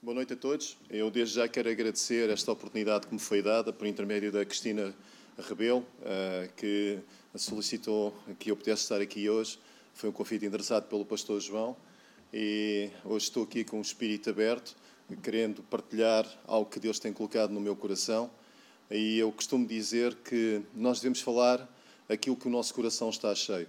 Boa noite a todos. Eu desde já quero agradecer esta oportunidade que me foi dada por intermédio da Cristina Rebelo, eh, que solicitou que eu pudesse estar aqui hoje. Foi um convite endereçado pelo pastor João e hoje estou aqui com o espírito aberto, querendo partilhar algo que Deus tem colocado no meu coração. E eu costumo dizer que nós devemos falar aquilo que o nosso coração está cheio.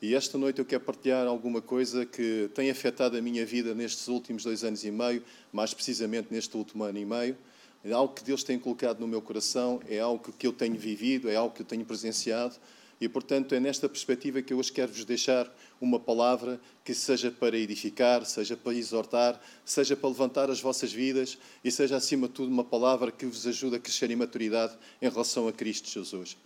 E esta noite eu quero partilhar alguma coisa que tem afetado a minha vida nestes últimos dois anos e meio, mais precisamente neste último ano e meio. É algo que Deus tem colocado no meu coração, é algo que eu tenho vivido, é algo que eu tenho presenciado. E, portanto, é nesta perspectiva que eu hoje quero vos deixar uma palavra que seja para edificar, seja para exortar, seja para levantar as vossas vidas e seja, acima de tudo, uma palavra que vos ajude a crescer em maturidade em relação a Cristo Jesus.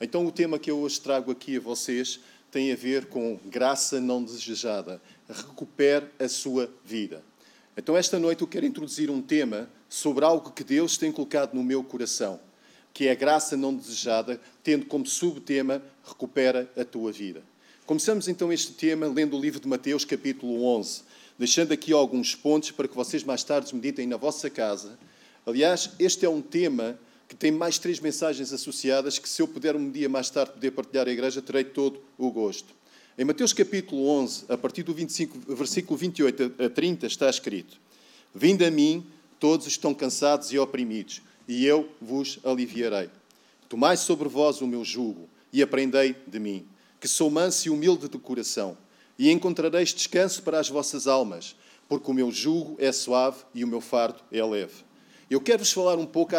Então, o tema que eu hoje trago aqui a vocês tem a ver com graça não desejada. Recupere a sua vida. Então, esta noite eu quero introduzir um tema sobre algo que Deus tem colocado no meu coração, que é a graça não desejada, tendo como subtema Recupera a tua vida. Começamos então este tema lendo o livro de Mateus, capítulo 11, deixando aqui alguns pontos para que vocês mais tarde meditem na vossa casa. Aliás, este é um tema que tem mais três mensagens associadas que, se eu puder um dia mais tarde poder partilhar a igreja, terei todo o gosto. Em Mateus capítulo 11, a partir do 25, versículo 28 a 30, está escrito: Vinde a mim, todos estão cansados e oprimidos, e eu vos aliviarei. Tomai sobre vós o meu jugo e aprendei de mim, que sou manso e humilde de coração, e encontrareis descanso para as vossas almas, porque o meu jugo é suave e o meu fardo é leve. Eu quero-vos falar um pouco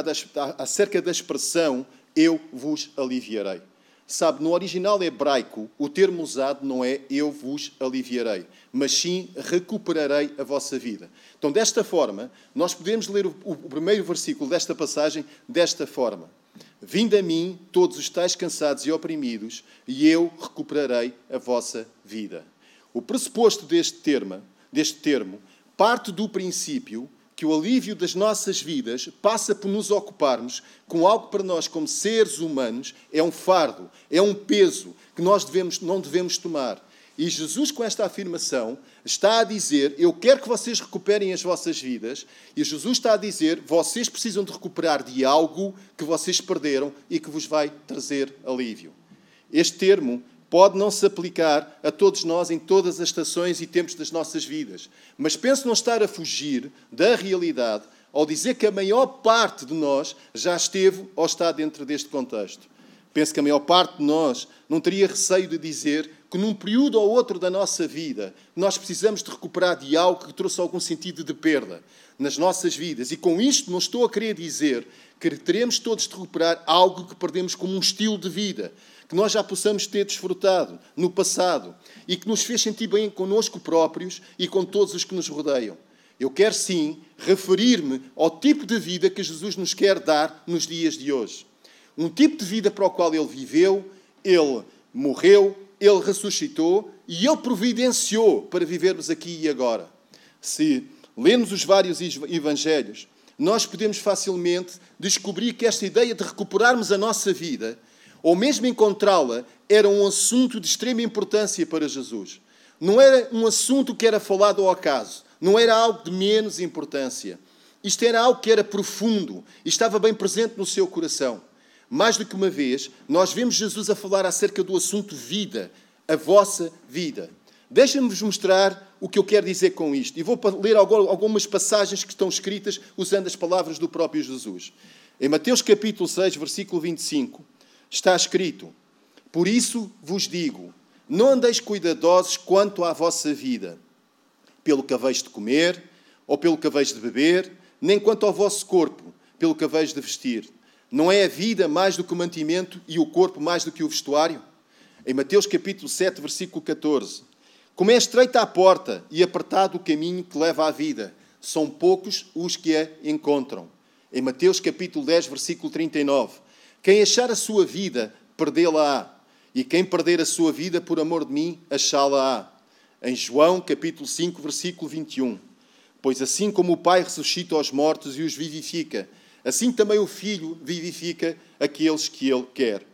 acerca da expressão eu vos aliviarei. Sabe, no original hebraico, o termo usado não é eu vos aliviarei, mas sim recuperarei a vossa vida. Então, desta forma, nós podemos ler o, primeiro versículo desta passagem desta forma: Vinde a mim, todos os tais cansados e oprimidos, e eu recuperarei a vossa vida. O pressuposto deste termo, deste termo parte do princípio que o alívio das nossas vidas passa por nos ocuparmos com algo para nós, como seres humanos, é um fardo, é um peso que nós devemos, não devemos tomar. E Jesus, com esta afirmação, está a dizer: Eu quero que vocês recuperem as vossas vidas. E Jesus está a dizer: Vocês precisam de recuperar de algo que vocês perderam e que vos vai trazer alívio. Este termo pode não se aplicar a todos nós em todas as estações e tempos das nossas vidas. Mas penso não estar a fugir da realidade ao dizer que a maior parte de nós já esteve ou está dentro deste contexto. Penso que a maior parte de nós não teria receio de dizer que num período ou outro da nossa vida nós precisamos de recuperar de algo que trouxe algum sentido de perda nas nossas vidas. E com isto não estou a querer dizer que teremos todos de recuperar algo que perdemos como um estilo de vida, que nós já possamos ter desfrutado no passado e que nos fez sentir bem connosco próprios e com todos os que nos rodeiam. Eu quero sim referir-me ao tipo de vida que Jesus nos quer dar nos dias de hoje. Um tipo de vida para o qual ele viveu, ele morreu, ele ressuscitou e ele providenciou para vivermos aqui e agora. Se lermos os vários evangelhos, nós podemos facilmente descobrir que esta ideia de recuperarmos a nossa vida ou mesmo encontrá-la, era um assunto de extrema importância para Jesus. Não era um assunto que era falado ao acaso, não era algo de menos importância. Isto era algo que era profundo e estava bem presente no seu coração. Mais do que uma vez, nós vemos Jesus a falar acerca do assunto vida, a vossa vida. Deixem-me-vos mostrar o que eu quero dizer com isto. E vou ler algumas passagens que estão escritas usando as palavras do próprio Jesus. Em Mateus capítulo 6, versículo 25, está escrito: Por isso vos digo, não andeis cuidadosos quanto à vossa vida, pelo que haveis de comer, ou pelo que haveis de beber, nem quanto ao vosso corpo, pelo que haveis de vestir. Não é a vida mais do que o mantimento e o corpo mais do que o vestuário? Em Mateus capítulo 7, versículo 14. Como é estreita a porta e apertado o caminho que leva à vida, são poucos os que a encontram. Em Mateus capítulo 10, versículo 39. Quem achar a sua vida, perdê-la-á. E quem perder a sua vida por amor de mim, achá-la-á. Em João, capítulo 5, versículo 21. Pois assim como o Pai ressuscita os mortos e os vivifica, assim também o Filho vivifica aqueles que Ele quer.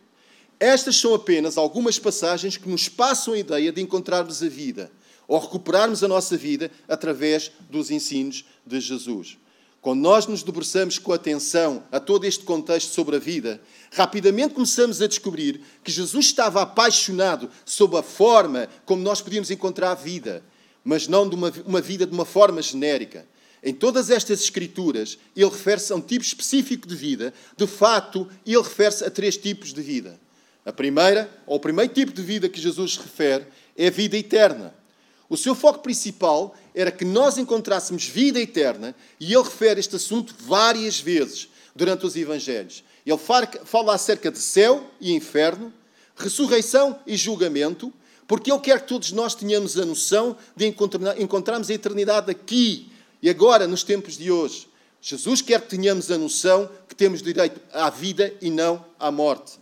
Estas são apenas algumas passagens que nos passam a ideia de encontrarmos a vida, ou recuperarmos a nossa vida através dos ensinos de Jesus. Quando nós nos debruçamos com atenção a todo este contexto sobre a vida, rapidamente começamos a descobrir que Jesus estava apaixonado sobre a forma como nós podíamos encontrar a vida, mas não de uma, uma vida de uma forma genérica. Em todas estas escrituras, ele refere-se a um tipo específico de vida. De fato, ele refere-se a três tipos de vida. A primeira, ou o primeiro tipo de vida que Jesus refere, é a vida eterna. O seu foco principal era que nós encontrássemos vida eterna, e ele refere este assunto várias vezes durante os Evangelhos. Ele fala acerca de céu e inferno, ressurreição e julgamento, porque ele quer que todos nós tenhamos a noção de encontrarmos a eternidade aqui, e agora, nos tempos de hoje, Jesus quer que tenhamos a noção que temos direito à vida e não à morte.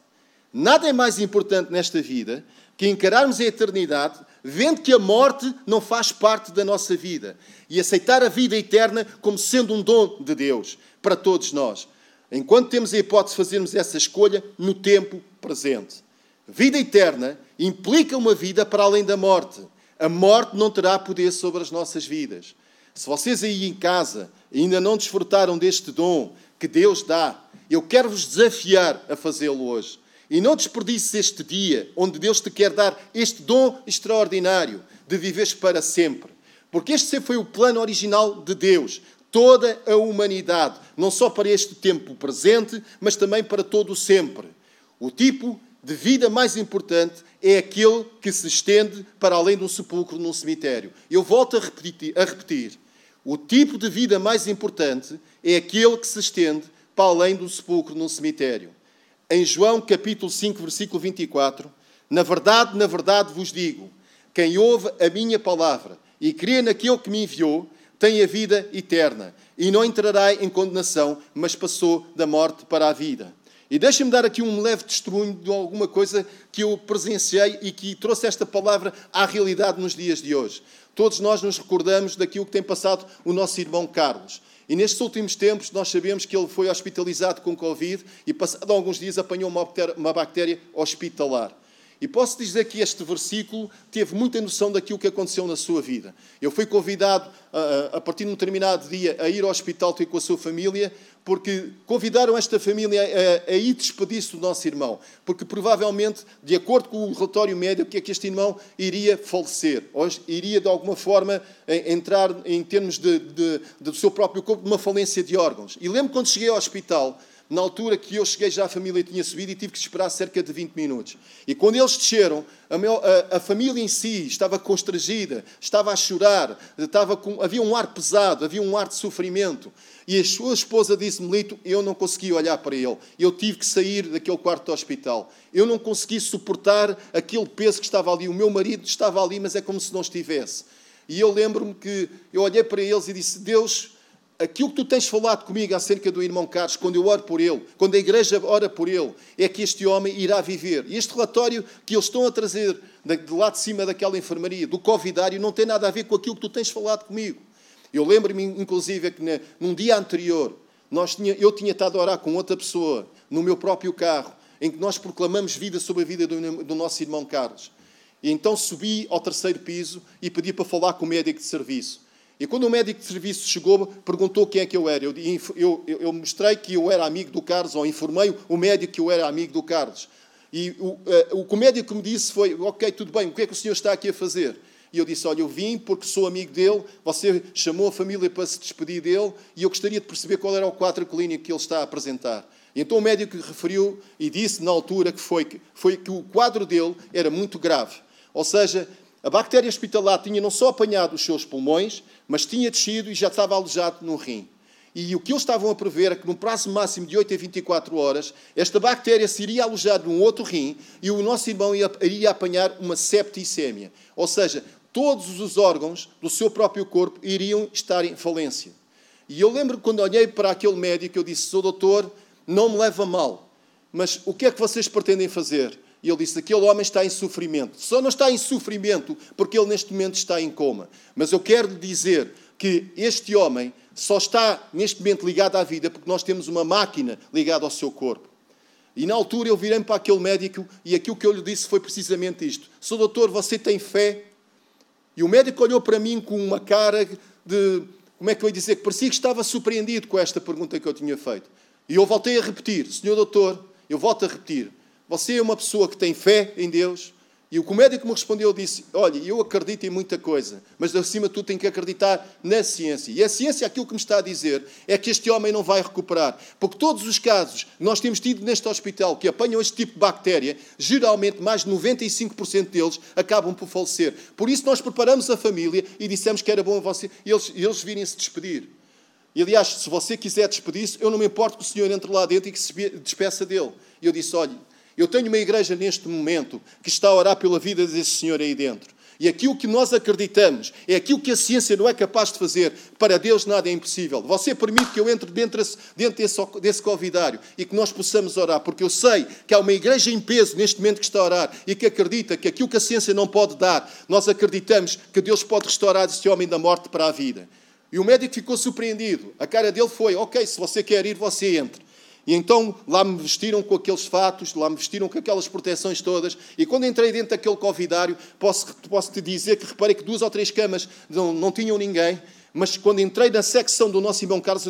Nada é mais importante nesta vida que encararmos a eternidade vendo que a morte não faz parte da nossa vida e aceitar a vida eterna como sendo um dom de Deus para todos nós. Enquanto temos a hipótese de fazermos essa escolha no tempo presente. Vida eterna implica uma vida para além da morte. A morte não terá poder sobre as nossas vidas. Se vocês aí em casa ainda não desfrutaram deste dom que Deus dá, eu quero vos desafiar a fazê-lo hoje. E não desperdices este dia onde Deus te quer dar este dom extraordinário de viveres para sempre. Porque este foi o plano original de Deus. Toda a humanidade, não só para este tempo presente, mas também para todo o sempre. O tipo de vida mais importante é aquele que se estende para além de um sepulcro num cemitério. Eu volto a repetir. A repetir. O tipo de vida mais importante é aquele que se estende para além do sepulcro num cemitério. Em João capítulo 5, versículo 24, na verdade, na verdade vos digo, quem ouve a minha palavra e crê naquele que me enviou, tem a vida eterna e não entrará em condenação, mas passou da morte para a vida. E deixem-me dar aqui um leve testemunho de alguma coisa que eu presenciei e que trouxe esta palavra à realidade nos dias de hoje. Todos nós nos recordamos daquilo que tem passado o nosso irmão Carlos. E nestes últimos tempos, nós sabemos que ele foi hospitalizado com Covid e, passado alguns dias, apanhou uma bactéria, hospitalar. E posso dizer que este versículo teve muita noção daquilo que aconteceu na sua vida. Eu fui convidado, a partir de um determinado dia, a ir ao hospital ter com a sua família, porque convidaram esta família a, a ir despedir-se do nosso irmão. Porque provavelmente, de acordo com o relatório médico, é que este irmão iria falecer, ou iria de alguma forma entrar em termos de, de, do seu próprio corpo, de uma falência de órgãos. E lembro quando cheguei ao hospital na altura que eu cheguei, já a família tinha subido e tive que esperar cerca de 20 minutos. E quando eles desceram, a, meu, a, a família em si estava constrangida, estava a chorar, estava com, havia um ar pesado, havia um ar de sofrimento. E a sua esposa disse-me, Lito, eu não consegui olhar para ele. Eu tive que sair daquele quarto do hospital. Eu não consegui suportar aquele peso que estava ali. O meu marido estava ali, mas é como se não estivesse. E eu lembro-me que eu olhei para eles e disse, Deus aquilo que tu tens falado comigo acerca do irmão Carlos, quando eu oro por ele, quando a igreja ora por ele, é que este homem irá viver. E este relatório que eles estão a trazer de lá de cima daquela enfermaria, do Covidário, não tem nada a ver com aquilo que tu tens falado comigo. Eu lembro-me, inclusive, que num dia anterior, nós tinha, eu tinha estado a orar com outra pessoa, no meu próprio carro, em que nós proclamamos vida sobre a vida do, do nosso irmão Carlos. E então subi ao terceiro piso e pedi para falar com o médico de serviço. E quando o médico de serviço chegou, perguntou quem é que eu era. Eu, eu, eu, mostrei que eu era amigo do Carlos, ou informei o médico que eu era amigo do Carlos. E o, uh, o que o médico me disse foi: Ok, tudo bem, o que é que o senhor está aqui a fazer? E eu disse: Olha, eu vim porque sou amigo dele, você chamou a família para se despedir dele e eu gostaria de perceber qual era o quadro clínico que ele está a apresentar. E então o médico referiu e disse na altura que foi, foi que o quadro dele era muito grave. Ou seja, a bactéria hospitalar tinha não só apanhado os seus pulmões, mas tinha descido e já estava alojado no rim. E o que eles estavam a prever é que, num prazo máximo de 8 a 24 horas, esta bactéria se iria alojar num outro rim e o nosso irmão iria apanhar uma septicemia. Ou seja, todos os órgãos do seu próprio corpo iriam estar em falência. E eu lembro quando olhei para aquele médico, eu disse: Sou doutor, não me leva mal, mas o que é que vocês pretendem fazer? E ele disse: aquele homem está em sofrimento. Só não está em sofrimento porque ele neste momento está em coma. Mas eu quero lhe dizer que este homem só está neste momento ligado à vida porque nós temos uma máquina ligada ao seu corpo. E na altura eu virei para aquele médico e aquilo que eu lhe disse foi precisamente isto: Sou doutor, você tem fé? E o médico olhou para mim com uma cara de como é que eu ia dizer, que parecia que estava surpreendido com esta pergunta que eu tinha feito. E eu voltei a repetir, Senhor Doutor, eu volto a repetir, você é uma pessoa que tem fé em Deus? E o médico me respondeu disse: Olha, eu acredito em muita coisa, mas acima de tudo tem que acreditar na ciência. E a ciência, aquilo que me está a dizer, é que este homem não vai recuperar. Porque todos os casos que nós temos tido neste hospital que apanham este tipo de bactéria, geralmente mais de 95% deles acabam por falecer. Por isso nós preparamos a família e dissemos que era bom você, eles, eles virem se despedir. E aliás, se você quiser despedir-se, eu não me importo que o senhor entre lá dentro e que se despeça dele. E eu disse: Olha eu tenho uma igreja neste momento que está a orar pela vida desse senhor aí dentro. E aquilo que nós acreditamos é aquilo que a ciência não é capaz de fazer. Para Deus nada é impossível. Você permite que eu entre dentro, dentro desse, desse convidário e que nós possamos orar, porque eu sei que há uma igreja em peso neste momento que está a orar e que acredita que aquilo que a ciência não pode dar, nós acreditamos que Deus pode restaurar este homem da morte para a vida. E o médico ficou surpreendido. A cara dele foi: Ok, se você quer ir, você entre. E então lá me vestiram com aqueles fatos, lá me vestiram com aquelas proteções todas. E quando entrei dentro daquele convidário, posso, posso te dizer que reparei que duas ou três camas não, não tinham ninguém. Mas quando entrei na secção do nosso irmão Carlos,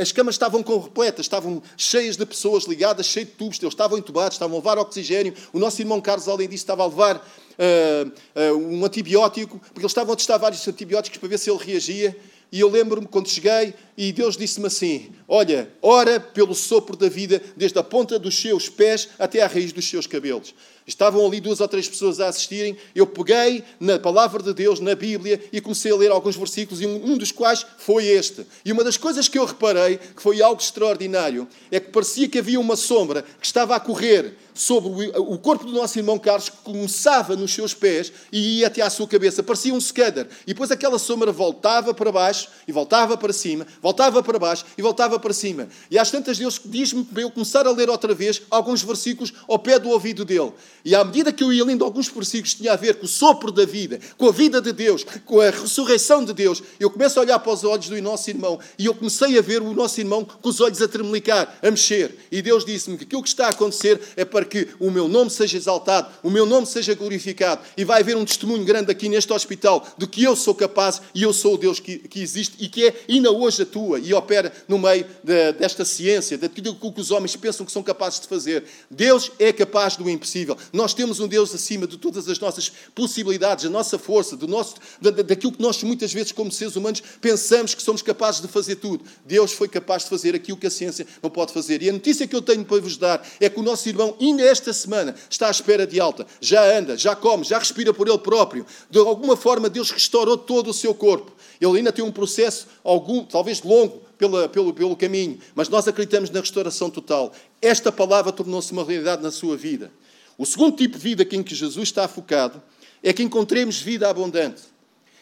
as camas estavam completas, estavam cheias de pessoas ligadas, cheias de tubos, eles estavam entubados, estavam a levar oxigênio. O nosso irmão Carlos, além disso, estava a levar uh, uh, um antibiótico, porque eles estavam a testar vários antibióticos para ver se ele reagia. E eu lembro-me quando cheguei e Deus disse-me assim: Olha, ora pelo sopro da vida, desde a ponta dos seus pés até à raiz dos seus cabelos. Estavam ali duas ou três pessoas a assistirem. Eu peguei na palavra de Deus, na Bíblia, e comecei a ler alguns versículos, e um dos quais foi este. E uma das coisas que eu reparei, que foi algo extraordinário, é que parecia que havia uma sombra que estava a correr sobre o corpo do nosso irmão Carlos, que começava nos seus pés e ia até à sua cabeça. Parecia um skater. E depois aquela sombra voltava para baixo, e voltava para cima, voltava para baixo e voltava para cima. E às tantas Deus diz-me para eu começar a ler outra vez alguns versículos ao pé do ouvido dele. E à medida que eu ia lendo alguns versículos que tinha a ver com o sopro da vida, com a vida de Deus, com a ressurreição de Deus, eu começo a olhar para os olhos do nosso irmão e eu comecei a ver o nosso irmão com os olhos a tremelicar, a mexer. E Deus disse-me que aquilo que está a acontecer é para que o meu nome seja exaltado, o meu nome seja glorificado. E vai haver um testemunho grande aqui neste hospital de que eu sou capaz e eu sou o Deus que, que existe e que é ainda hoje atua e opera no meio de, desta ciência, daquilo que os homens pensam que são capazes de fazer. Deus é capaz do impossível. Nós temos um Deus acima de todas as nossas possibilidades, a nossa força, do nosso, daquilo que nós muitas vezes, como seres humanos, pensamos que somos capazes de fazer tudo. Deus foi capaz de fazer aquilo que a ciência não pode fazer. E a notícia que eu tenho para vos dar é que o nosso irmão, ainda esta semana, está à espera de alta. Já anda, já come, já respira por ele próprio. De alguma forma, Deus restaurou todo o seu corpo. Ele ainda tem um processo, algum, talvez longo, pela, pelo, pelo caminho, mas nós acreditamos na restauração total. Esta palavra tornou-se uma realidade na sua vida. O segundo tipo de vida em que Jesus está focado é que encontremos vida abundante.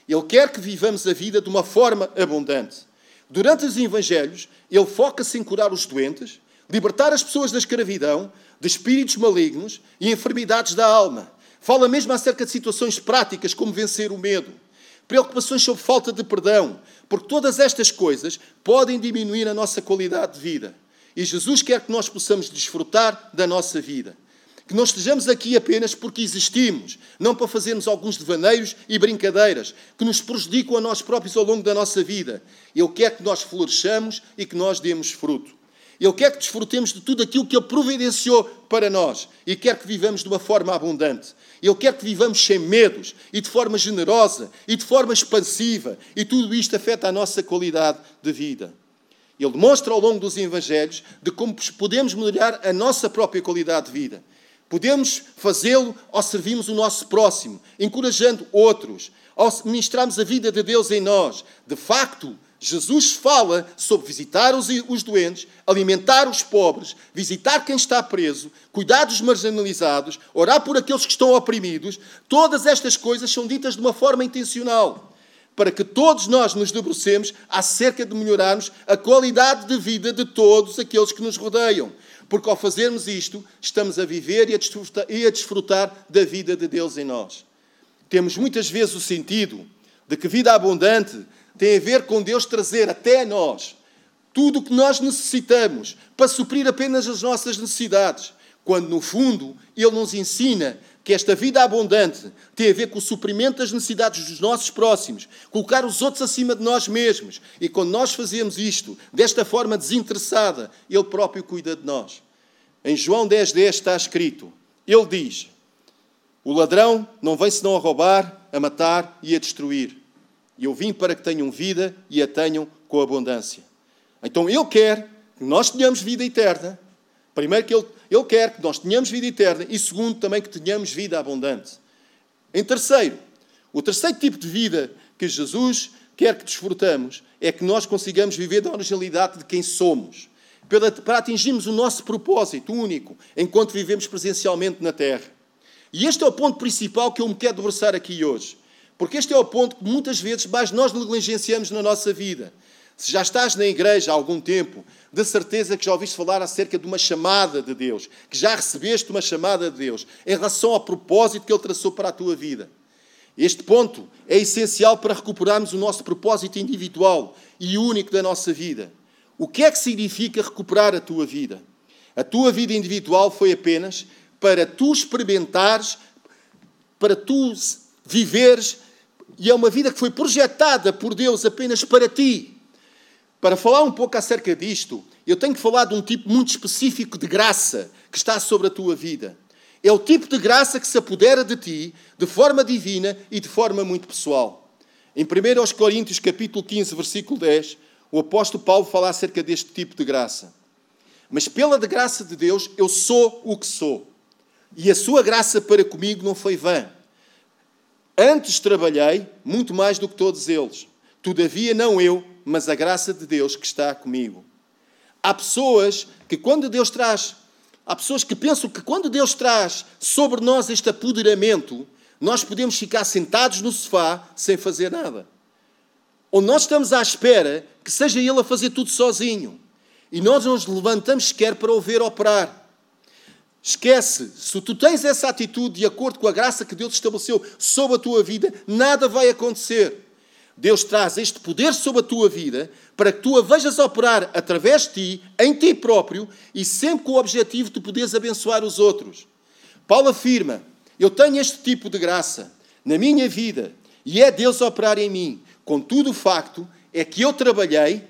Ele quer que vivamos a vida de uma forma abundante. Durante os Evangelhos, ele foca-se em curar os doentes, libertar as pessoas da escravidão, de espíritos malignos e enfermidades da alma. Fala mesmo acerca de situações práticas, como vencer o medo, preocupações sobre falta de perdão, porque todas estas coisas podem diminuir a nossa qualidade de vida. E Jesus quer que nós possamos desfrutar da nossa vida que nós estejamos aqui apenas porque existimos, não para fazermos alguns devaneios e brincadeiras que nos prejudicam a nós próprios ao longo da nossa vida. Ele quer que nós floresçamos e que nós demos fruto. Ele quer que desfrutemos de tudo aquilo que Ele providenciou para nós e quer que vivamos de uma forma abundante. Ele quer que vivamos sem medos e de forma generosa e de forma expansiva e tudo isto afeta a nossa qualidade de vida. Ele demonstra ao longo dos Evangelhos de como podemos melhorar a nossa própria qualidade de vida. Podemos fazê-lo ao servirmos o nosso próximo, encorajando outros, ao ministrarmos a vida de Deus em nós. De facto, Jesus fala sobre visitar os, os, doentes, alimentar os pobres, visitar quem está preso, cuidar dos marginalizados, orar por aqueles que estão oprimidos. Todas estas coisas são ditas de uma forma intencional, para que todos nós nos debrucemos acerca de melhorarmos a qualidade de vida de todos aqueles que nos rodeiam. Porque ao fazermos isto, estamos a viver e a, desfrutar, e a desfrutar da vida de Deus em nós. Temos muitas vezes o sentido de que vida abundante tem a ver com Deus trazer até nós tudo o que nós necessitamos para suprir apenas as nossas necessidades, quando no fundo Ele nos ensina que esta vida abundante tem a ver com o suprimento das necessidades dos nossos próximos, colocar os outros acima de nós mesmos. E quando nós fazemos isto desta forma desinteressada, Ele próprio cuida de nós. Em João 10,10 10 está escrito: Ele diz: O ladrão não vem senão a roubar, a matar e a destruir. E eu vim para que tenham vida e a tenham com abundância. Então Ele quer que nós tenhamos vida eterna. Primeiro, que Ele, Ele quer que nós tenhamos vida eterna. E segundo, também que tenhamos vida abundante. Em terceiro, o terceiro tipo de vida que Jesus quer que desfrutamos é que nós consigamos viver da originalidade de quem somos, para atingirmos o nosso propósito único enquanto vivemos presencialmente na Terra. E este é o ponto principal que eu me quero debruçar aqui hoje. Porque este é o ponto que muitas vezes mais nós negligenciamos na nossa vida. Se já estás na igreja há algum tempo, de certeza que já ouviste falar acerca de uma chamada de Deus, que já recebeste uma chamada de Deus em relação ao propósito que Ele traçou para a tua vida. Este ponto é essencial para recuperarmos o nosso propósito individual e único da nossa vida. O que é que significa recuperar a tua vida? A tua vida individual foi apenas para tu experimentares, para tu viveres, e é uma vida que foi projetada por Deus apenas para ti. Para falar um pouco acerca disto, eu tenho que falar de um tipo muito específico de graça que está sobre a tua vida. É o tipo de graça que se apodera de ti de forma divina e de forma muito pessoal. Em 1 Coríntios capítulo 15, versículo 10, o apóstolo Paulo fala acerca deste tipo de graça. Mas pela graça de Deus eu sou o que sou. E a sua graça para comigo não foi vã. Antes trabalhei muito mais do que todos eles. Todavia não eu, mas a graça de Deus que está comigo. Há pessoas que quando Deus traz, há pessoas que pensam que quando Deus traz sobre nós este apoderamento, nós podemos ficar sentados no sofá sem fazer nada. Ou nós estamos à espera que seja Ele a fazer tudo sozinho. E nós não nos levantamos sequer para o ver operar. Esquece, se tu tens essa atitude de acordo com a graça que Deus estabeleceu sobre a tua vida, nada vai acontecer. Deus traz este poder sobre a tua vida para que tu a vejas operar através de ti, em ti próprio e sempre com o objetivo de poderes abençoar os outros. Paulo afirma: Eu tenho este tipo de graça na minha vida e é Deus operar em mim. Contudo, o facto é que eu trabalhei,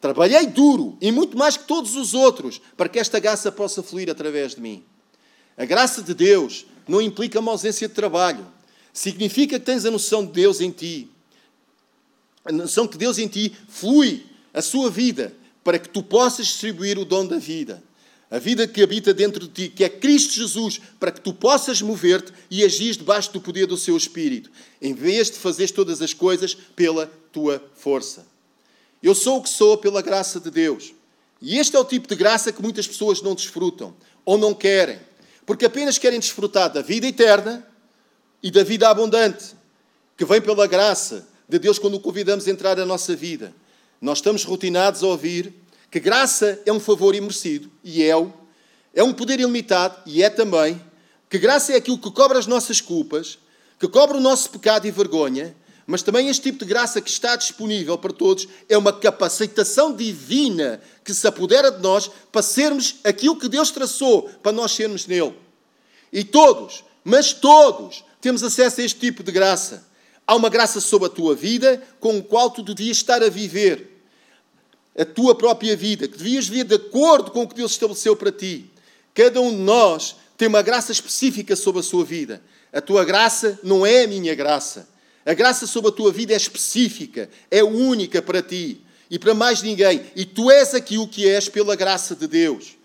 trabalhei duro e muito mais que todos os outros para que esta graça possa fluir através de mim. A graça de Deus não implica uma ausência de trabalho. Significa que tens a noção de Deus em ti a noção que Deus em ti flui a sua vida para que tu possas distribuir o dom da vida. A vida que habita dentro de ti, que é Cristo Jesus, para que tu possas mover-te e agir debaixo do poder do seu Espírito, em vez de fazeres todas as coisas pela tua força. Eu sou o que sou pela graça de Deus. E este é o tipo de graça que muitas pessoas não desfrutam ou não querem, porque apenas querem desfrutar da vida eterna e da vida abundante, que vem pela graça de Deus quando o convidamos a entrar na nossa vida. Nós estamos rotinados a ouvir que graça é um favor imerecido, e é o, é um poder ilimitado, e é também, que graça é aquilo que cobre as nossas culpas, que cobre o nosso pecado e vergonha, mas também este tipo de graça que está disponível para todos é uma capacitação divina que se apodera de nós para sermos aquilo que Deus traçou para nós sermos nele. E todos, mas todos, temos acesso a este tipo de graça. Há uma graça sobre a tua vida com a qual tu devias estar a viver. A tua própria vida, que devias viver de acordo com o que Deus estabeleceu para ti. Cada um de nós tem uma graça específica sobre a sua vida. A tua graça não é a minha graça. A graça sobre a tua vida é específica, é única para ti e para mais ninguém. E tu és aquilo que és pela graça de Deus.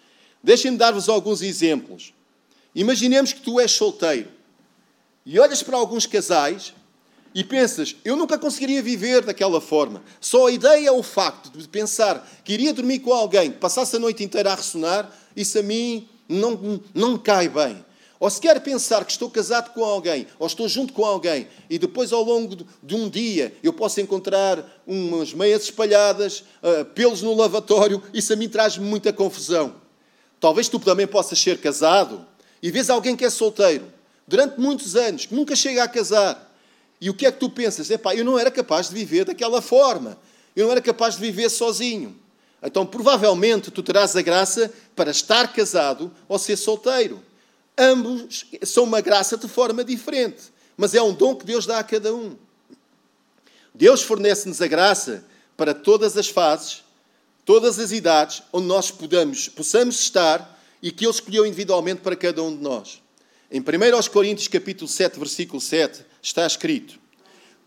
Deixem-me dar-vos alguns exemplos. Imaginemos que tu és solteiro e olhas para alguns casais e pensas, eu nunca conseguiria viver daquela forma. Só a ideia, o facto de pensar que iria dormir com alguém que passasse a noite inteira a ressonar, isso a mim não, não me cai bem. Ou se quer pensar que estou casado com alguém, ou estou junto com alguém, e depois ao longo de um dia eu posso encontrar umas meias espalhadas, uh, pelos no lavatório, isso a mim traz muita confusão. Talvez tu também possas ser casado e vês alguém que é solteiro durante muitos anos, que nunca chega a casar, e o que é que tu pensas? Epá, eu não era capaz de viver daquela forma. Eu não era capaz de viver sozinho. Então, provavelmente, tu terás a graça para estar casado ou ser solteiro. Ambos são uma graça de forma diferente, mas é um dom que Deus dá a cada um. Deus fornece-nos a graça para todas as fases, todas as idades, onde nós podamos, possamos estar e que Ele escolheu individualmente para cada um de nós. Em 1 Coríntios capítulo 7, versículo 7, está escrito,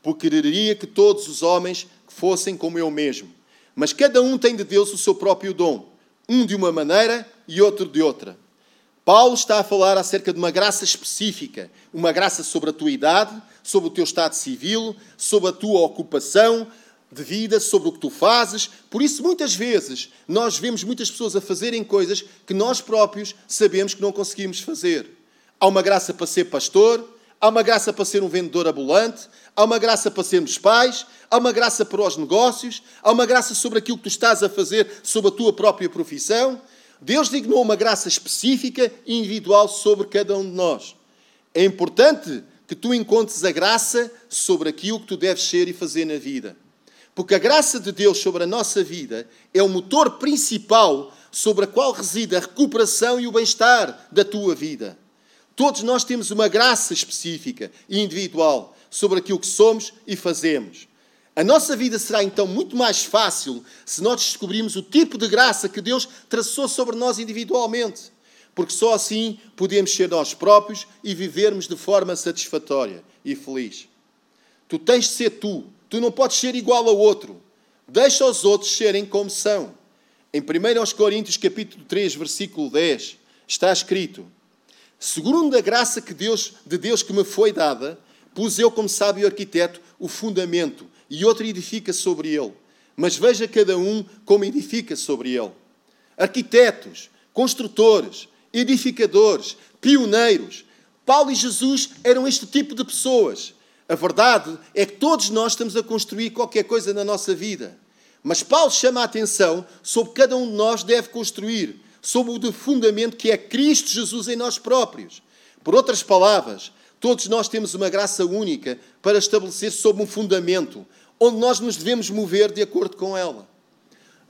porque quereria que todos os homens fossem como eu mesmo, mas cada um tem de Deus o seu próprio dom, um de uma maneira e outro de outra. Paulo está a falar acerca de uma graça específica, uma graça sobre a tua idade, sobre o teu estado civil, sobre a tua ocupação de vida, sobre o que tu fazes. Por isso, muitas vezes, nós vemos muitas pessoas a fazerem coisas que nós próprios sabemos que não conseguimos fazer. Há uma graça para ser pastor, há uma graça para ser um vendedor ambulante, há uma graça para sermos pais, há uma graça para os negócios, há uma graça sobre aquilo que tu estás a fazer, sobre a tua própria profissão. Deus dignou uma graça específica e individual sobre cada um de nós. É importante que tu encontres a graça sobre aquilo que tu deves ser e fazer na vida. Porque a graça de Deus sobre a nossa vida é o motor principal sobre a qual reside a recuperação e o bem-estar da tua vida. Todos nós temos uma graça específica e individual sobre aquilo que somos e fazemos. A nossa vida será então muito mais fácil se nós descobrirmos o tipo de graça que Deus traçou sobre nós individualmente. Porque só assim podemos ser nós próprios e vivermos de forma satisfatória e feliz. Tu tens de ser tu. Tu não podes ser igual ao outro. Deixa os outros serem como são. Em 1 Coríntios capítulo 3, versículo 10, está escrito: Segundo a graça que Deus, de Deus que me foi dada, pus eu como sábio arquiteto o fundamento e outro edifica sobre ele. Mas veja cada um como edifica sobre ele. Arquitetos, construtores, edificadores, pioneiros. Paulo e Jesus eram este tipo de pessoas. A verdade é que todos nós estamos a construir qualquer coisa na nossa vida. Mas Paulo chama a atenção sobre cada um de nós deve construir, sobre o fundamento que é Cristo Jesus em nós próprios. Por outras palavras, todos nós temos uma graça única para estabelecer sob um fundamento, onde nós nos devemos mover de acordo com ela.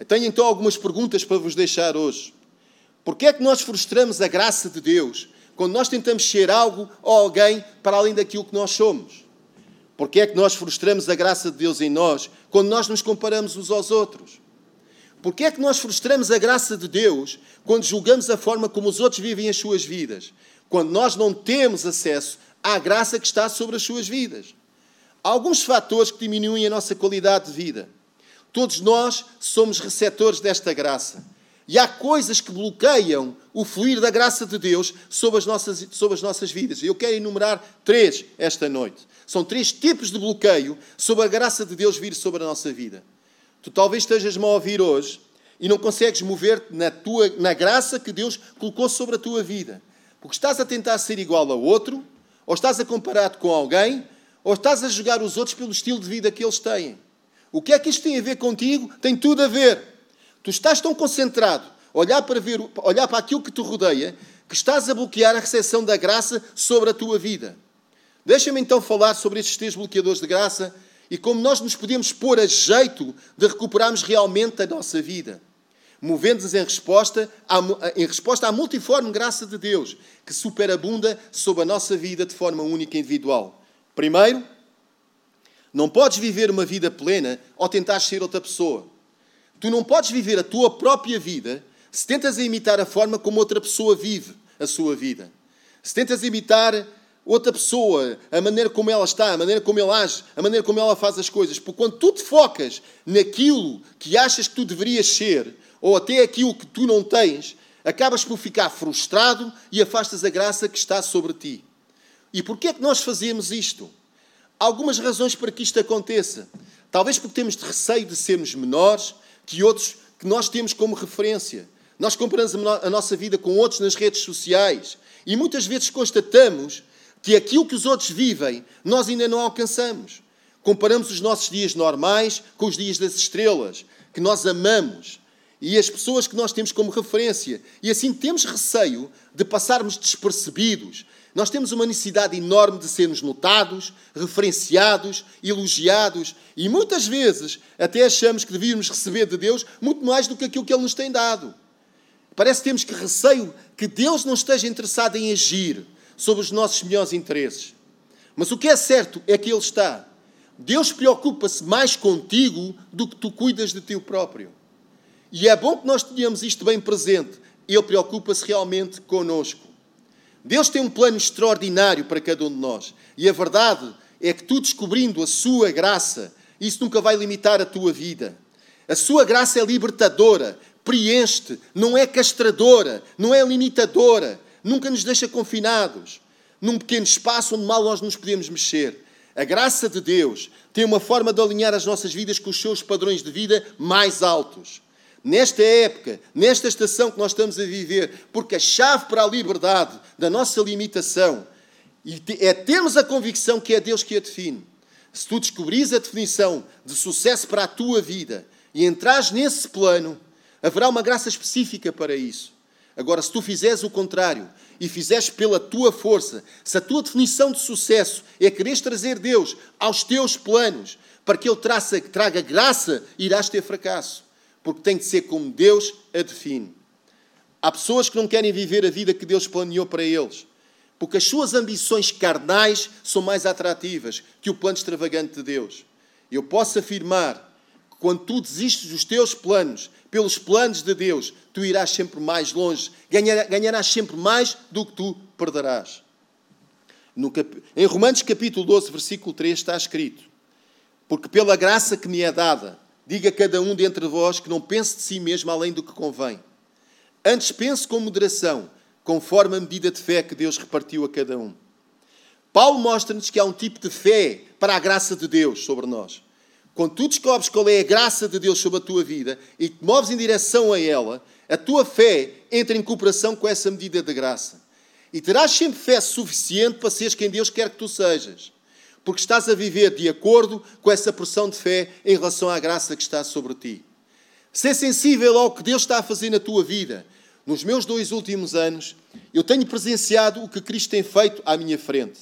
Tenho então algumas perguntas para vos deixar hoje. Por que é que nós frustramos a graça de Deus quando nós tentamos ser algo ou alguém para além daquilo que nós somos? Por que é que nós frustramos a graça de Deus em nós quando nós nos comparamos uns aos outros? Por que é que nós frustramos a graça de Deus quando julgamos a forma como os outros vivem as suas vidas? Quando nós não temos acesso à graça que está sobre as suas vidas? Há alguns fatores que diminuem a nossa qualidade de vida. Todos nós somos receptores desta graça. E há coisas que bloqueiam o fluir da graça de Deus sobre as nossas, sobre as nossas vidas. Eu quero enumerar três esta noite. São três tipos de bloqueio sobre a graça de Deus vir sobre a nossa vida. Tu talvez estejas-me a ouvir hoje e não consegues mover-te na, tua, na graça que Deus colocou sobre a tua vida. Porque estás a tentar ser igual ao outro, ou estás a comparar-te com alguém, ou estás a julgar os outros pelo estilo de vida que eles têm? O que é que isto tem a ver contigo? Tem tudo a ver. Tu estás tão concentrado a olhar para, ver, olhar para aquilo que te rodeia que estás a bloquear a recepção da graça sobre a tua vida. Deixa-me então falar sobre estes três bloqueadores de graça e como nós nos podemos pôr a jeito de recuperarmos realmente a nossa vida, movendo-nos em resposta, à, em resposta à multiforme graça de Deus, que superabunda sobre a nossa vida de forma única e individual. Primeiro, não podes viver uma vida plena ao tentar ser outra pessoa. Tu não podes viver a tua própria vida se tentas imitar a forma como outra pessoa vive a sua vida. Se tentas imitar outra pessoa, a maneira como ela está, a maneira como ela age, a maneira como ela faz as coisas. Porque quando tu te focas naquilo que achas que tu deverias ser, ou até aquilo que tu não tens, acabas por ficar frustrado e afastas a graça que está sobre ti. E porquê é que nós fazemos isto? Há algumas razões para que isto aconteça. Talvez porque temos de receio de sermos menores que outros que nós temos como referência. Nós comparamos a nossa vida com outros nas redes sociais e muitas vezes constatamos que aquilo que os outros vivem nós ainda não alcançamos. Comparamos os nossos dias normais com os dias das estrelas, que nós amamos, e as pessoas que nós temos como referência. E assim temos receio de passarmos despercebidos, nós temos uma necessidade enorme de sermos notados, referenciados, elogiados e muitas vezes até achamos que devíamos receber de Deus muito mais do que aquilo que Ele nos tem dado. parece que temos que receio que Deus não esteja interessado em agir sobre os nossos melhores interesses. Mas o que é certo é que Ele está. Deus preocupa-se mais contigo do que tu cuidas de ti próprio. E é bom que nós tenhamos isto bem presente. Ele preocupa-se realmente conosco. Deus tem um plano extraordinário para cada um de nós. E a verdade é que tu descobrindo a sua graça, isso nunca vai limitar a tua vida. A sua graça é libertadora, preenche-te, não é castradora, não é limitadora, nunca nos deixa confinados num pequeno espaço onde mal nós nos podemos mexer. A graça de Deus tem uma forma de alinhar as nossas vidas com os seus padrões de vida mais altos. Nesta época, nesta estação que nós estamos a viver, porque a chave para a liberdade da nossa limitação é termos a convicção que é Deus que a define. Se tu descobris a definição de sucesso para a tua vida e entrares nesse plano, haverá uma graça específica para isso. Agora, se tu fizeres o contrário e fizeres pela tua força, se a tua definição de sucesso é quereres trazer Deus aos teus planos para que Ele traça, traga graça, irás ter fracasso. Porque tem de ser como Deus a define. Há pessoas que não querem viver a vida que Deus planeou para eles, porque as suas ambições carnais são mais atrativas que o plano extravagante de Deus. Eu posso afirmar que quando tu desistes dos teus planos pelos planos de Deus, tu irás sempre mais longe, ganharás sempre mais do que tu perderás. Cap... Em Romanos capítulo 12, versículo 3 está escrito: Porque pela graça que me é dada, diga cada um dentre vós que não pense de si mesmo além do que convém. Antes pense com moderação, conforme a medida de fé que Deus repartiu a cada um. Paulo mostra-nos que há um tipo de fé para a graça de Deus sobre nós. Quando tu descobres qual é a graça de Deus sobre a tua vida e te moves em direção a ela, a tua fé entra em cooperação com essa medida de graça. E terás sempre fé suficiente para seres quem Deus quer que tu sejas. Porque estás a viver de acordo com essa porção de fé em relação à graça que está sobre ti. Ser sensível ao que Deus está a fazer na tua vida. Nos meus dois últimos anos, eu tenho presenciado o que Cristo tem feito à minha frente.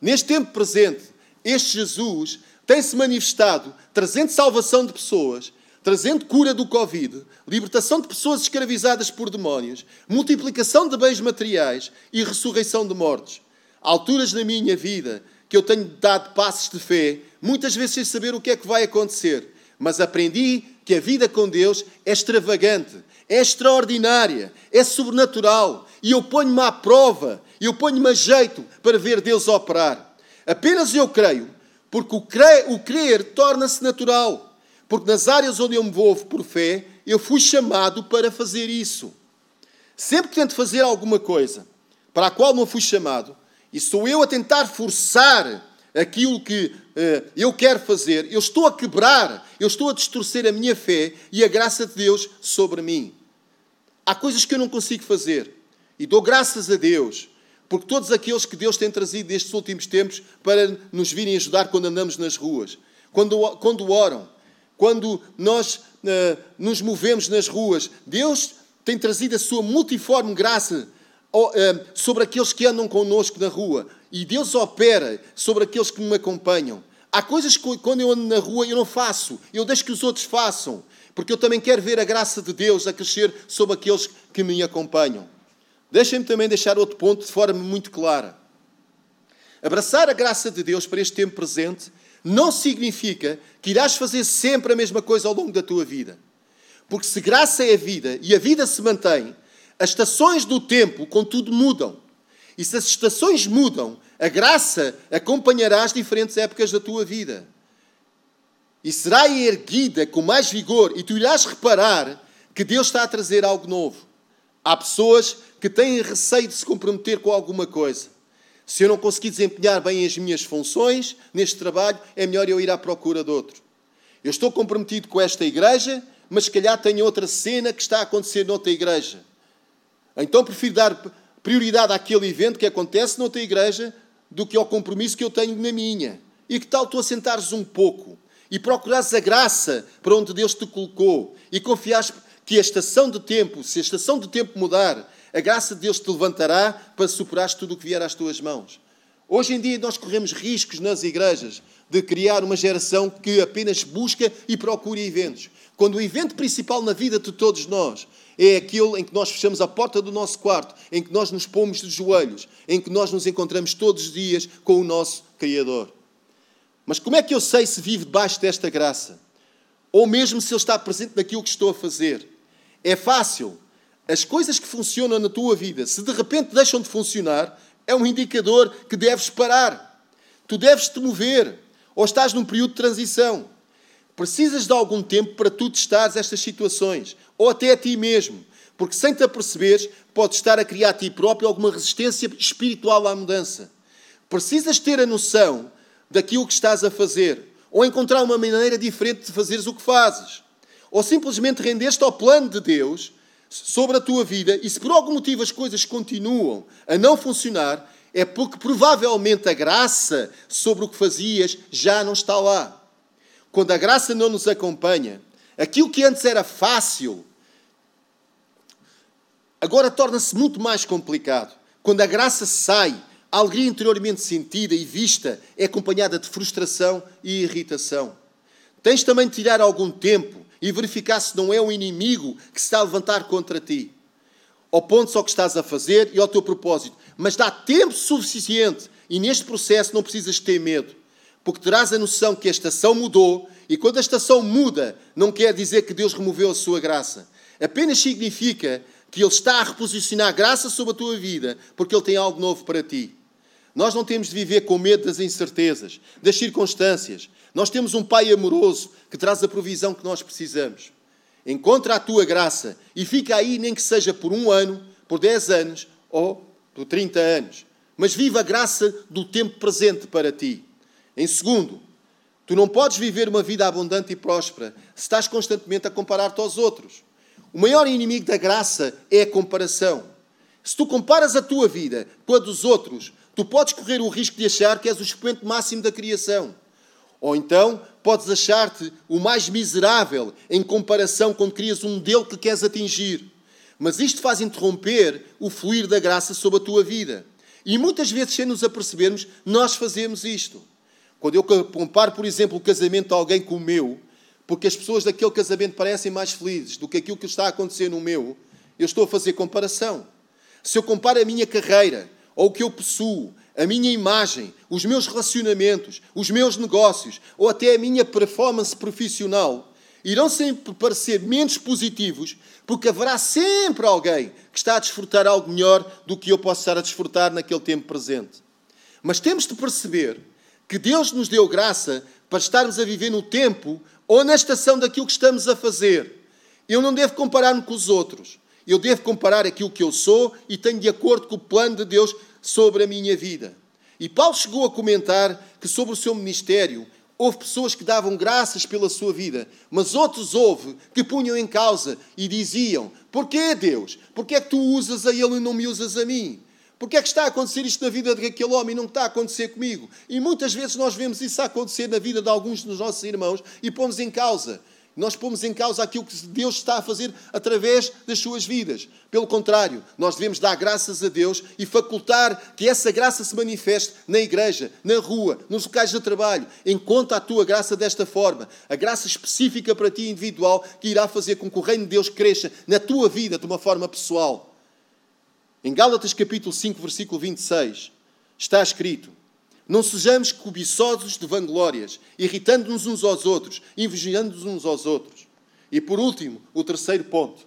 Neste tempo presente, este Jesus tem-se manifestado trazendo salvação de pessoas, trazendo cura do Covid, libertação de pessoas escravizadas por demónios, multiplicação de bens materiais e ressurreição de mortes. Há alturas na minha vida que eu tenho dado passos de fé, muitas vezes sem saber o que é que vai acontecer, mas aprendi que a vida com Deus é extravagante, é extraordinária, é sobrenatural, e eu ponho-me à prova, eu ponho-me a jeito para ver Deus operar. Apenas eu creio porque o crer, o crer torna-se natural. Porque nas áreas onde eu me movo por fé, eu fui chamado para fazer isso. Sempre que tento fazer alguma coisa para a qual não fui chamado, e sou eu a tentar forçar aquilo que uh, eu quero fazer, eu estou a quebrar, eu estou a distorcer a minha fé e a graça de Deus sobre mim. Há coisas que eu não consigo fazer. E dou graças a Deus porque todos aqueles que Deus tem trazido nestes últimos tempos para nos virem ajudar quando andamos nas ruas, quando, quando oram, quando nós uh, nos movemos nas ruas, Deus tem trazido a sua multiforme graça sobre aqueles que andam connosco na rua. E Deus opera sobre aqueles que me acompanham. Há coisas que quando eu ando na rua eu não faço, eu deixo que os outros façam, porque eu também quero ver a graça de Deus a crescer sobre aqueles que me acompanham. Deixem-me também deixar outro ponto de forma muito clara. Abraçar a graça de Deus para este tempo presente não significa que irás fazer sempre a mesma coisa ao longo da tua vida. Porque se graça é a vida e a vida se mantém, as estações do tempo, contudo, mudam. E se as estações mudam, a graça acompanhará as diferentes épocas da tua vida. E será erguida com mais vigor, e tu irás reparar que Deus está a trazer algo novo. Há pessoas que têm receio de se comprometer com alguma coisa. Se eu não conseguir desempenhar bem as minhas funções neste trabalho, é melhor eu ir à procura de outro. Eu estou comprometido com esta igreja, mas se calhar tenho outra cena que está a acontecer noutra igreja. Então prefiro dar prioridade àquele evento que acontece noutra igreja do que ao compromisso que eu tenho na minha. E que tal tu assentares um pouco e procurares a graça para onde Deus te colocou e confiares que a estação de tempo, se a estação de tempo mudar, a graça de Deus te levantará para superar tudo o que vier às tuas mãos. Hoje em dia nós corremos riscos nas igrejas de criar uma geração que apenas busca e procura eventos. Quando o evento principal na vida de todos nós é aquele em que nós fechamos a porta do nosso quarto, em que nós nos pomos de joelhos, em que nós nos encontramos todos os dias com o nosso Criador. Mas como é que eu sei se vive debaixo desta graça? Ou mesmo se ele está presente naquilo que estou a fazer? É fácil. As coisas que funcionam na tua vida, se de repente deixam de funcionar, é um indicador que deves parar. Tu deves te mover. Ou estás num período de transição. Precisas de algum tempo para tu testares estas situações. Ou até a ti mesmo. Porque sem te aperceberes, podes estar a criar a ti próprio alguma resistência espiritual à mudança. Precisas ter a noção daquilo que estás a fazer, ou encontrar uma maneira diferente de fazeres o que fazes, ou simplesmente render-te ao plano de Deus sobre a tua vida e se por algum motivo as coisas continuam a não funcionar, é porque provavelmente a graça sobre o que fazias já não está lá. Quando a graça não nos acompanha, aquilo que antes era fácil, agora torna-se muito mais complicado. Quando a graça sai a alegria interiormente sentida e vista é acompanhada de frustração e irritação. Tens também de tirar algum tempo e verificar se não é o inimigo que se está a levantar contra ti. Ao ponto só que estás a fazer e ao teu propósito. Mas dá tempo suficiente e neste processo não precisas ter medo. Porque terás a noção que a estação mudou e quando a estação muda, não quer dizer que Deus removeu a sua graça. Apenas significa que Ele está a reposicionar graça sobre a tua vida porque Ele tem algo novo para ti. Nós não temos de viver com medo das incertezas, das circunstâncias. Nós temos um Pai amoroso que traz a provisão que nós precisamos. Encontra a tua graça e fica aí, nem que seja por um ano, por dez anos ou por trinta anos. Mas viva a graça do tempo presente para ti. Em segundo, tu não podes viver uma vida abundante e próspera se estás constantemente a comparar-te aos outros. O maior inimigo da graça é a comparação. Se tu comparas a tua vida com a dos outros, Tu podes correr o risco de achar que és o expoente máximo da criação. Ou então podes achar-te o mais miserável em comparação quando crias um modelo que queres atingir. Mas isto faz interromper o fluir da graça sobre a tua vida. E muitas vezes, sem nos apercebermos, nós fazemos isto. Quando eu comparo, por exemplo, o casamento de alguém com o meu, porque as pessoas daquele casamento parecem mais felizes do que aquilo que está a acontecer no meu, eu estou a fazer comparação. Se eu comparo a minha carreira ou o que eu possuo, a minha imagem, os meus relacionamentos, os meus negócios ou até a minha performance profissional, irão sempre parecer menos positivos, porque haverá sempre alguém que está a desfrutar algo melhor do que eu posso estar a desfrutar naquele tempo presente. Mas temos de perceber que Deus nos deu graça para estarmos a viver no tempo ou na estação daquilo que estamos a fazer. Eu não devo comparar-me com os outros. Eu devo comparar aquilo que eu sou e tenho de acordo com o plano de Deus sobre a minha vida. E Paulo chegou a comentar que sobre o seu ministério houve pessoas que davam graças pela sua vida, mas outros houve que punham em causa e diziam: Porquê, Deus? Porquê é que tu usas a ele e não me usas a mim? Porquê é que está a acontecer isto na vida daquele homem e não está a acontecer comigo? E muitas vezes nós vemos isso acontecer na vida de alguns dos nossos irmãos e pomos em causa. Nós pomos em causa aquilo que Deus está a fazer através das suas vidas. Pelo contrário, nós devemos dar graças a Deus e facultar que essa graça se manifeste na igreja, na rua, nos locais de trabalho. Encontra a tua graça desta forma. A graça específica para ti, individual, que irá fazer com que o reino de Deus cresça na tua vida de uma forma pessoal. Em Gálatas capítulo 5, versículo 26, está escrito não sejamos cobiçosos de vanglórias, irritando-nos uns aos outros, invejando-nos uns aos outros. E por último, o terceiro ponto.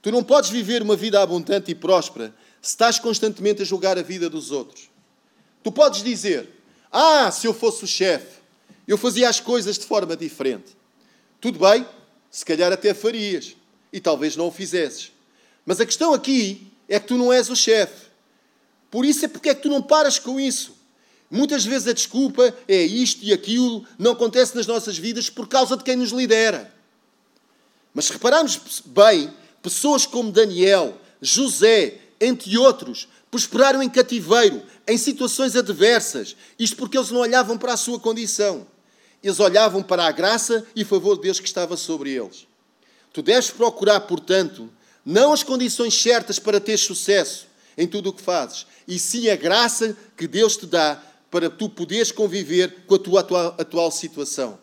Tu não podes viver uma vida abundante e próspera se estás constantemente a julgar a vida dos outros. Tu podes dizer: Ah, se eu fosse o chefe, eu fazia as coisas de forma diferente. Tudo bem, se calhar até farias, e talvez não o fizesses. Mas a questão aqui é que tu não és o chefe. Por isso é porque é que tu não paras com isso. Muitas vezes a desculpa é isto e aquilo, não acontece nas nossas vidas por causa de quem nos lidera. Mas se repararmos bem, pessoas como Daniel, José, entre outros, prosperaram em cativeiro, em situações adversas. Isto porque eles não olhavam para a sua condição. Eles olhavam para a graça e favor de Deus que estava sobre eles. Tu deves procurar, portanto, não as condições certas para ter sucesso em tudo o que fazes, e sim a graça que Deus te dá para tu poderes conviver com a tua atual, atual situação.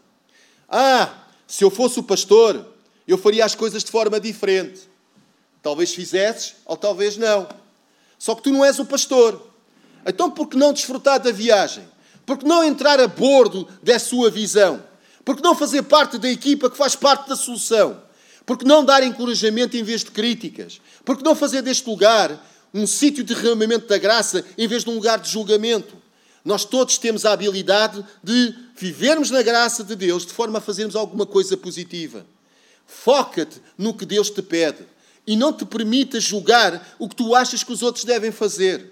Ah, se eu fosse o pastor, eu faria as coisas de forma diferente. Talvez fizesses, ou talvez não. Só que tu não és o pastor. Então, por que não desfrutar da viagem? Por que não entrar a bordo da sua visão? Por que não fazer parte da equipa que faz parte da solução? Por que não dar encorajamento em vez de críticas? Por que não fazer deste lugar um sítio de derramamento da graça em vez de um lugar de julgamento? Nós todos temos a habilidade de vivermos na graça de Deus de forma a fazermos alguma coisa positiva. Foca-te no que Deus te pede e não te permitas julgar o que tu achas que os outros devem fazer.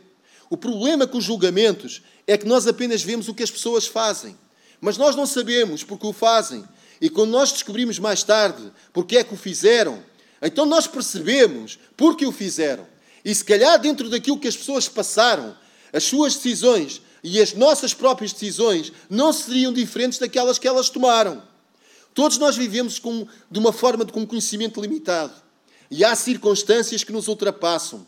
O problema com os julgamentos é que nós apenas vemos o que as pessoas fazem, mas nós não sabemos porque o fazem. E quando nós descobrimos mais tarde porque é que o fizeram, então nós percebemos porque o fizeram. E se calhar dentro daquilo que as pessoas passaram, as suas decisões e as nossas próprias decisões não seriam diferentes daquelas que elas tomaram. Todos nós vivemos com, de uma forma de com conhecimento limitado. E há circunstâncias que nos ultrapassam.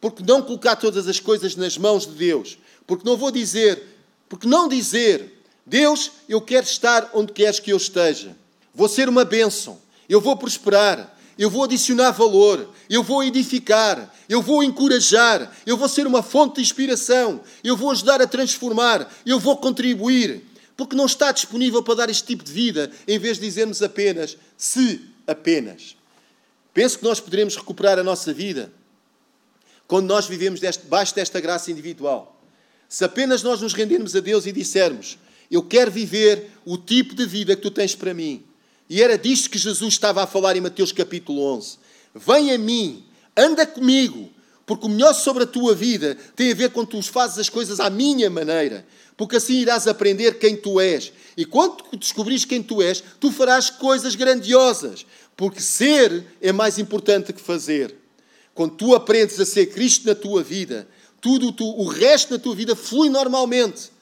Porque não colocar todas as coisas nas mãos de Deus? Porque não vou dizer, porque não dizer, Deus, eu quero estar onde queres que eu esteja. Vou ser uma bênção. Eu vou prosperar. Eu vou adicionar valor, eu vou edificar, eu vou encorajar, eu vou ser uma fonte de inspiração, eu vou ajudar a transformar, eu vou contribuir. Porque não está disponível para dar este tipo de vida, em vez de dizermos apenas se apenas. Penso que nós poderemos recuperar a nossa vida quando nós vivemos debaixo desta graça individual. Se apenas nós nos rendermos a Deus e dissermos: Eu quero viver o tipo de vida que tu tens para mim e era disto que Jesus estava a falar em Mateus capítulo 11. Vem a mim, anda comigo, porque o melhor sobre a tua vida tem a ver com tu fazes as coisas à minha maneira, porque assim irás aprender quem tu és. E quando descobrires quem tu és, tu farás coisas grandiosas, porque ser é mais importante que fazer. Quando tu aprendes a ser Cristo na tua vida, tudo tu, o resto da tua vida flui normalmente.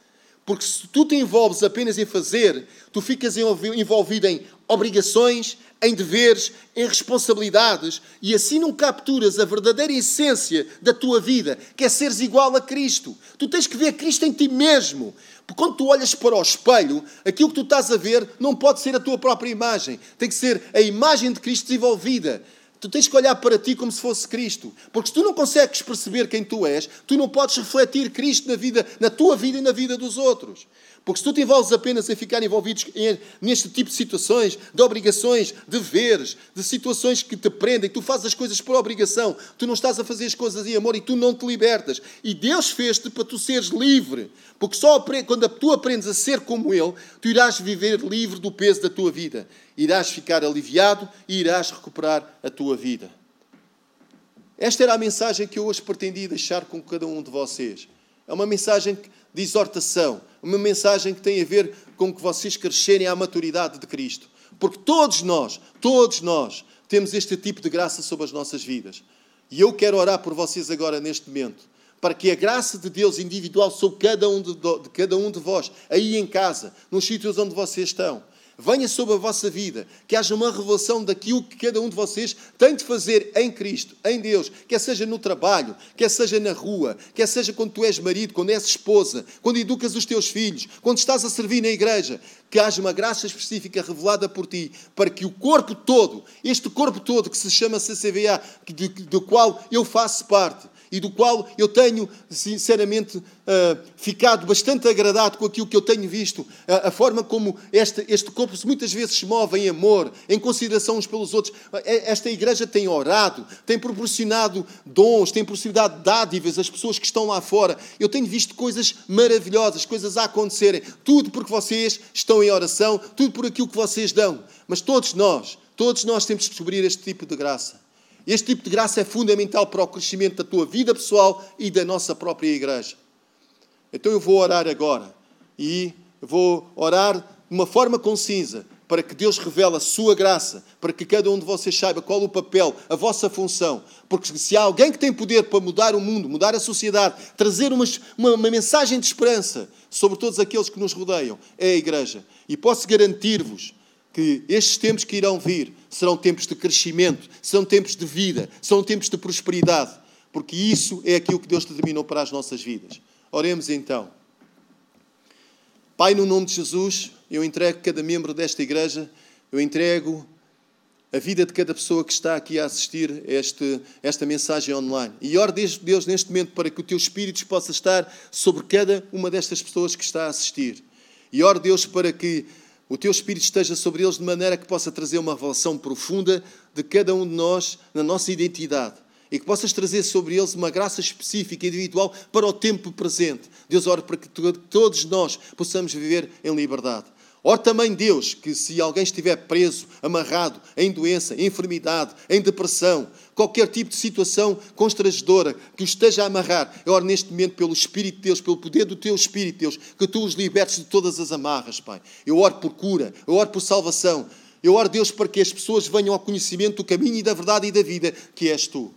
Porque se tu te envolves apenas em fazer, tu ficas envolvido em obrigações, em deveres, em responsabilidades e assim não capturas a verdadeira essência da tua vida, que é seres igual a Cristo. Tu tens que ver Cristo em ti mesmo. Porque quando tu olhas para o espelho, aquilo que tu estás a ver não pode ser a tua própria imagem, tem que ser a imagem de Cristo desenvolvida. Tu tens que olhar para ti como se fosse Cristo. Porque se tu não consegues perceber quem tu és, tu não podes refletir Cristo na, vida, na tua vida e na vida dos outros. Porque se tu te envolves apenas em ficar envolvidos neste tipo de situações, de obrigações, de veres, de situações que te prendem, tu fazes as coisas por obrigação, tu não estás a fazer as coisas em amor e tu não te libertas. E Deus fez-te para tu seres livre. Porque só quando tu aprendes a ser como Ele, tu irás viver livre do peso da tua vida. Irás ficar aliviado e irás recuperar a tua vida. Esta era a mensagem que eu hoje pretendia deixar com cada um de vocês. É uma mensagem de exortação, uma mensagem que tem a ver com que vocês crescerem à maturidade de Cristo. Porque todos nós, todos nós, temos este tipo de graça sobre as nossas vidas. E eu quero orar por vocês agora, neste momento, para que a graça de Deus individual sobre cada um de, de cada um de vós, aí em casa, nos sítios onde vocês estão, venha sobre a vossa vida, que haja uma revelação daquilo que cada um de vocês tem de fazer em Cristo, em Deus, quer seja no trabalho, quer seja na rua, quer seja quando tu és marido, quando és esposa, quando educas os teus filhos, quando estás a servir na igreja, que haja uma graça específica revelada por ti, para que o corpo todo, este corpo todo que se chama CCVA, do qual eu faço parte, e do qual eu tenho, sinceramente, uh, ficado bastante agradado com aquilo que eu tenho visto, a, a forma como este, este corpo muitas vezes se move em amor, em consideração uns pelos outros. Esta igreja tem orado, tem proporcionado dons, tem proporcionado dádivas às pessoas que estão lá fora. Eu tenho visto coisas maravilhosas, coisas a acontecerem, tudo porque vocês estão em oração, tudo por aquilo que vocês dão. Mas todos nós, todos nós temos de descobrir este tipo de graça. Este tipo de graça é fundamental para o crescimento da tua vida pessoal e da nossa própria igreja. Então eu vou orar agora e vou orar de uma forma concisa para que Deus revele a sua graça, para que cada um de vocês saiba qual o papel, a vossa função. Porque se há alguém que tem poder para mudar o mundo, mudar a sociedade, trazer uma, uma, uma mensagem de esperança sobre todos aqueles que nos rodeiam, é a igreja. E posso garantir-vos que estes tempos que irão vir serão tempos de crescimento, serão tempos de vida, serão tempos de prosperidade, porque isso é aquilo que Deus determinou para as nossas vidas. Oremos então. Pai, no nome de Jesus, eu entrego cada membro desta igreja, eu entrego a vida de cada pessoa que está aqui a assistir este, esta mensagem online. E oro, Deus, neste momento, para que o teu Espírito possa estar sobre cada uma destas pessoas que está a assistir. E oro, Deus, para que o teu Espírito esteja sobre eles de maneira que possa trazer uma revelação profunda de cada um de nós na nossa identidade. E que possas trazer sobre eles uma graça específica, individual, para o tempo presente. Deus, oro para que todos nós possamos viver em liberdade. Ora também Deus, que se alguém estiver preso, amarrado, em doença, em enfermidade, em depressão, qualquer tipo de situação constrangedora que o esteja a amarrar, eu oro neste momento pelo Espírito de Deus, pelo poder do Teu Espírito, Deus, que Tu os libertes de todas as amarras, Pai. Eu oro por cura, eu oro por salvação, eu oro, Deus, para que as pessoas venham ao conhecimento do caminho e da verdade e da vida que és Tu.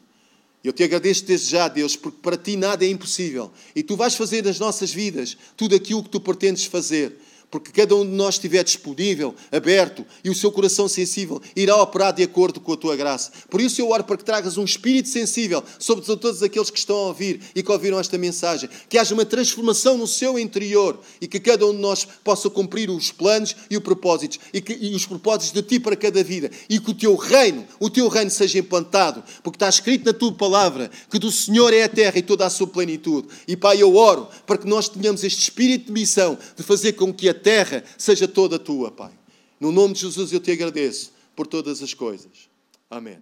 Eu te agradeço desde já, Deus, porque para Ti nada é impossível. E Tu vais fazer nas nossas vidas tudo aquilo que Tu pretendes fazer porque cada um de nós estiver disponível, aberto e o seu coração sensível, irá operar de acordo com a tua graça. Por isso eu oro para que tragas um espírito sensível sobre todos aqueles que estão a ouvir e que ouviram esta mensagem, que haja uma transformação no seu interior e que cada um de nós possa cumprir os planos e os propósitos e, que, e os propósitos de ti para cada vida e que o teu reino, o teu reino seja implantado, porque está escrito na tua palavra que do Senhor é a terra e toda a sua plenitude. E Pai, eu oro para que nós tenhamos este espírito de missão de fazer com que a terra seja toda tua, Pai. No nome de Jesus eu te agradeço por todas as coisas. Amém.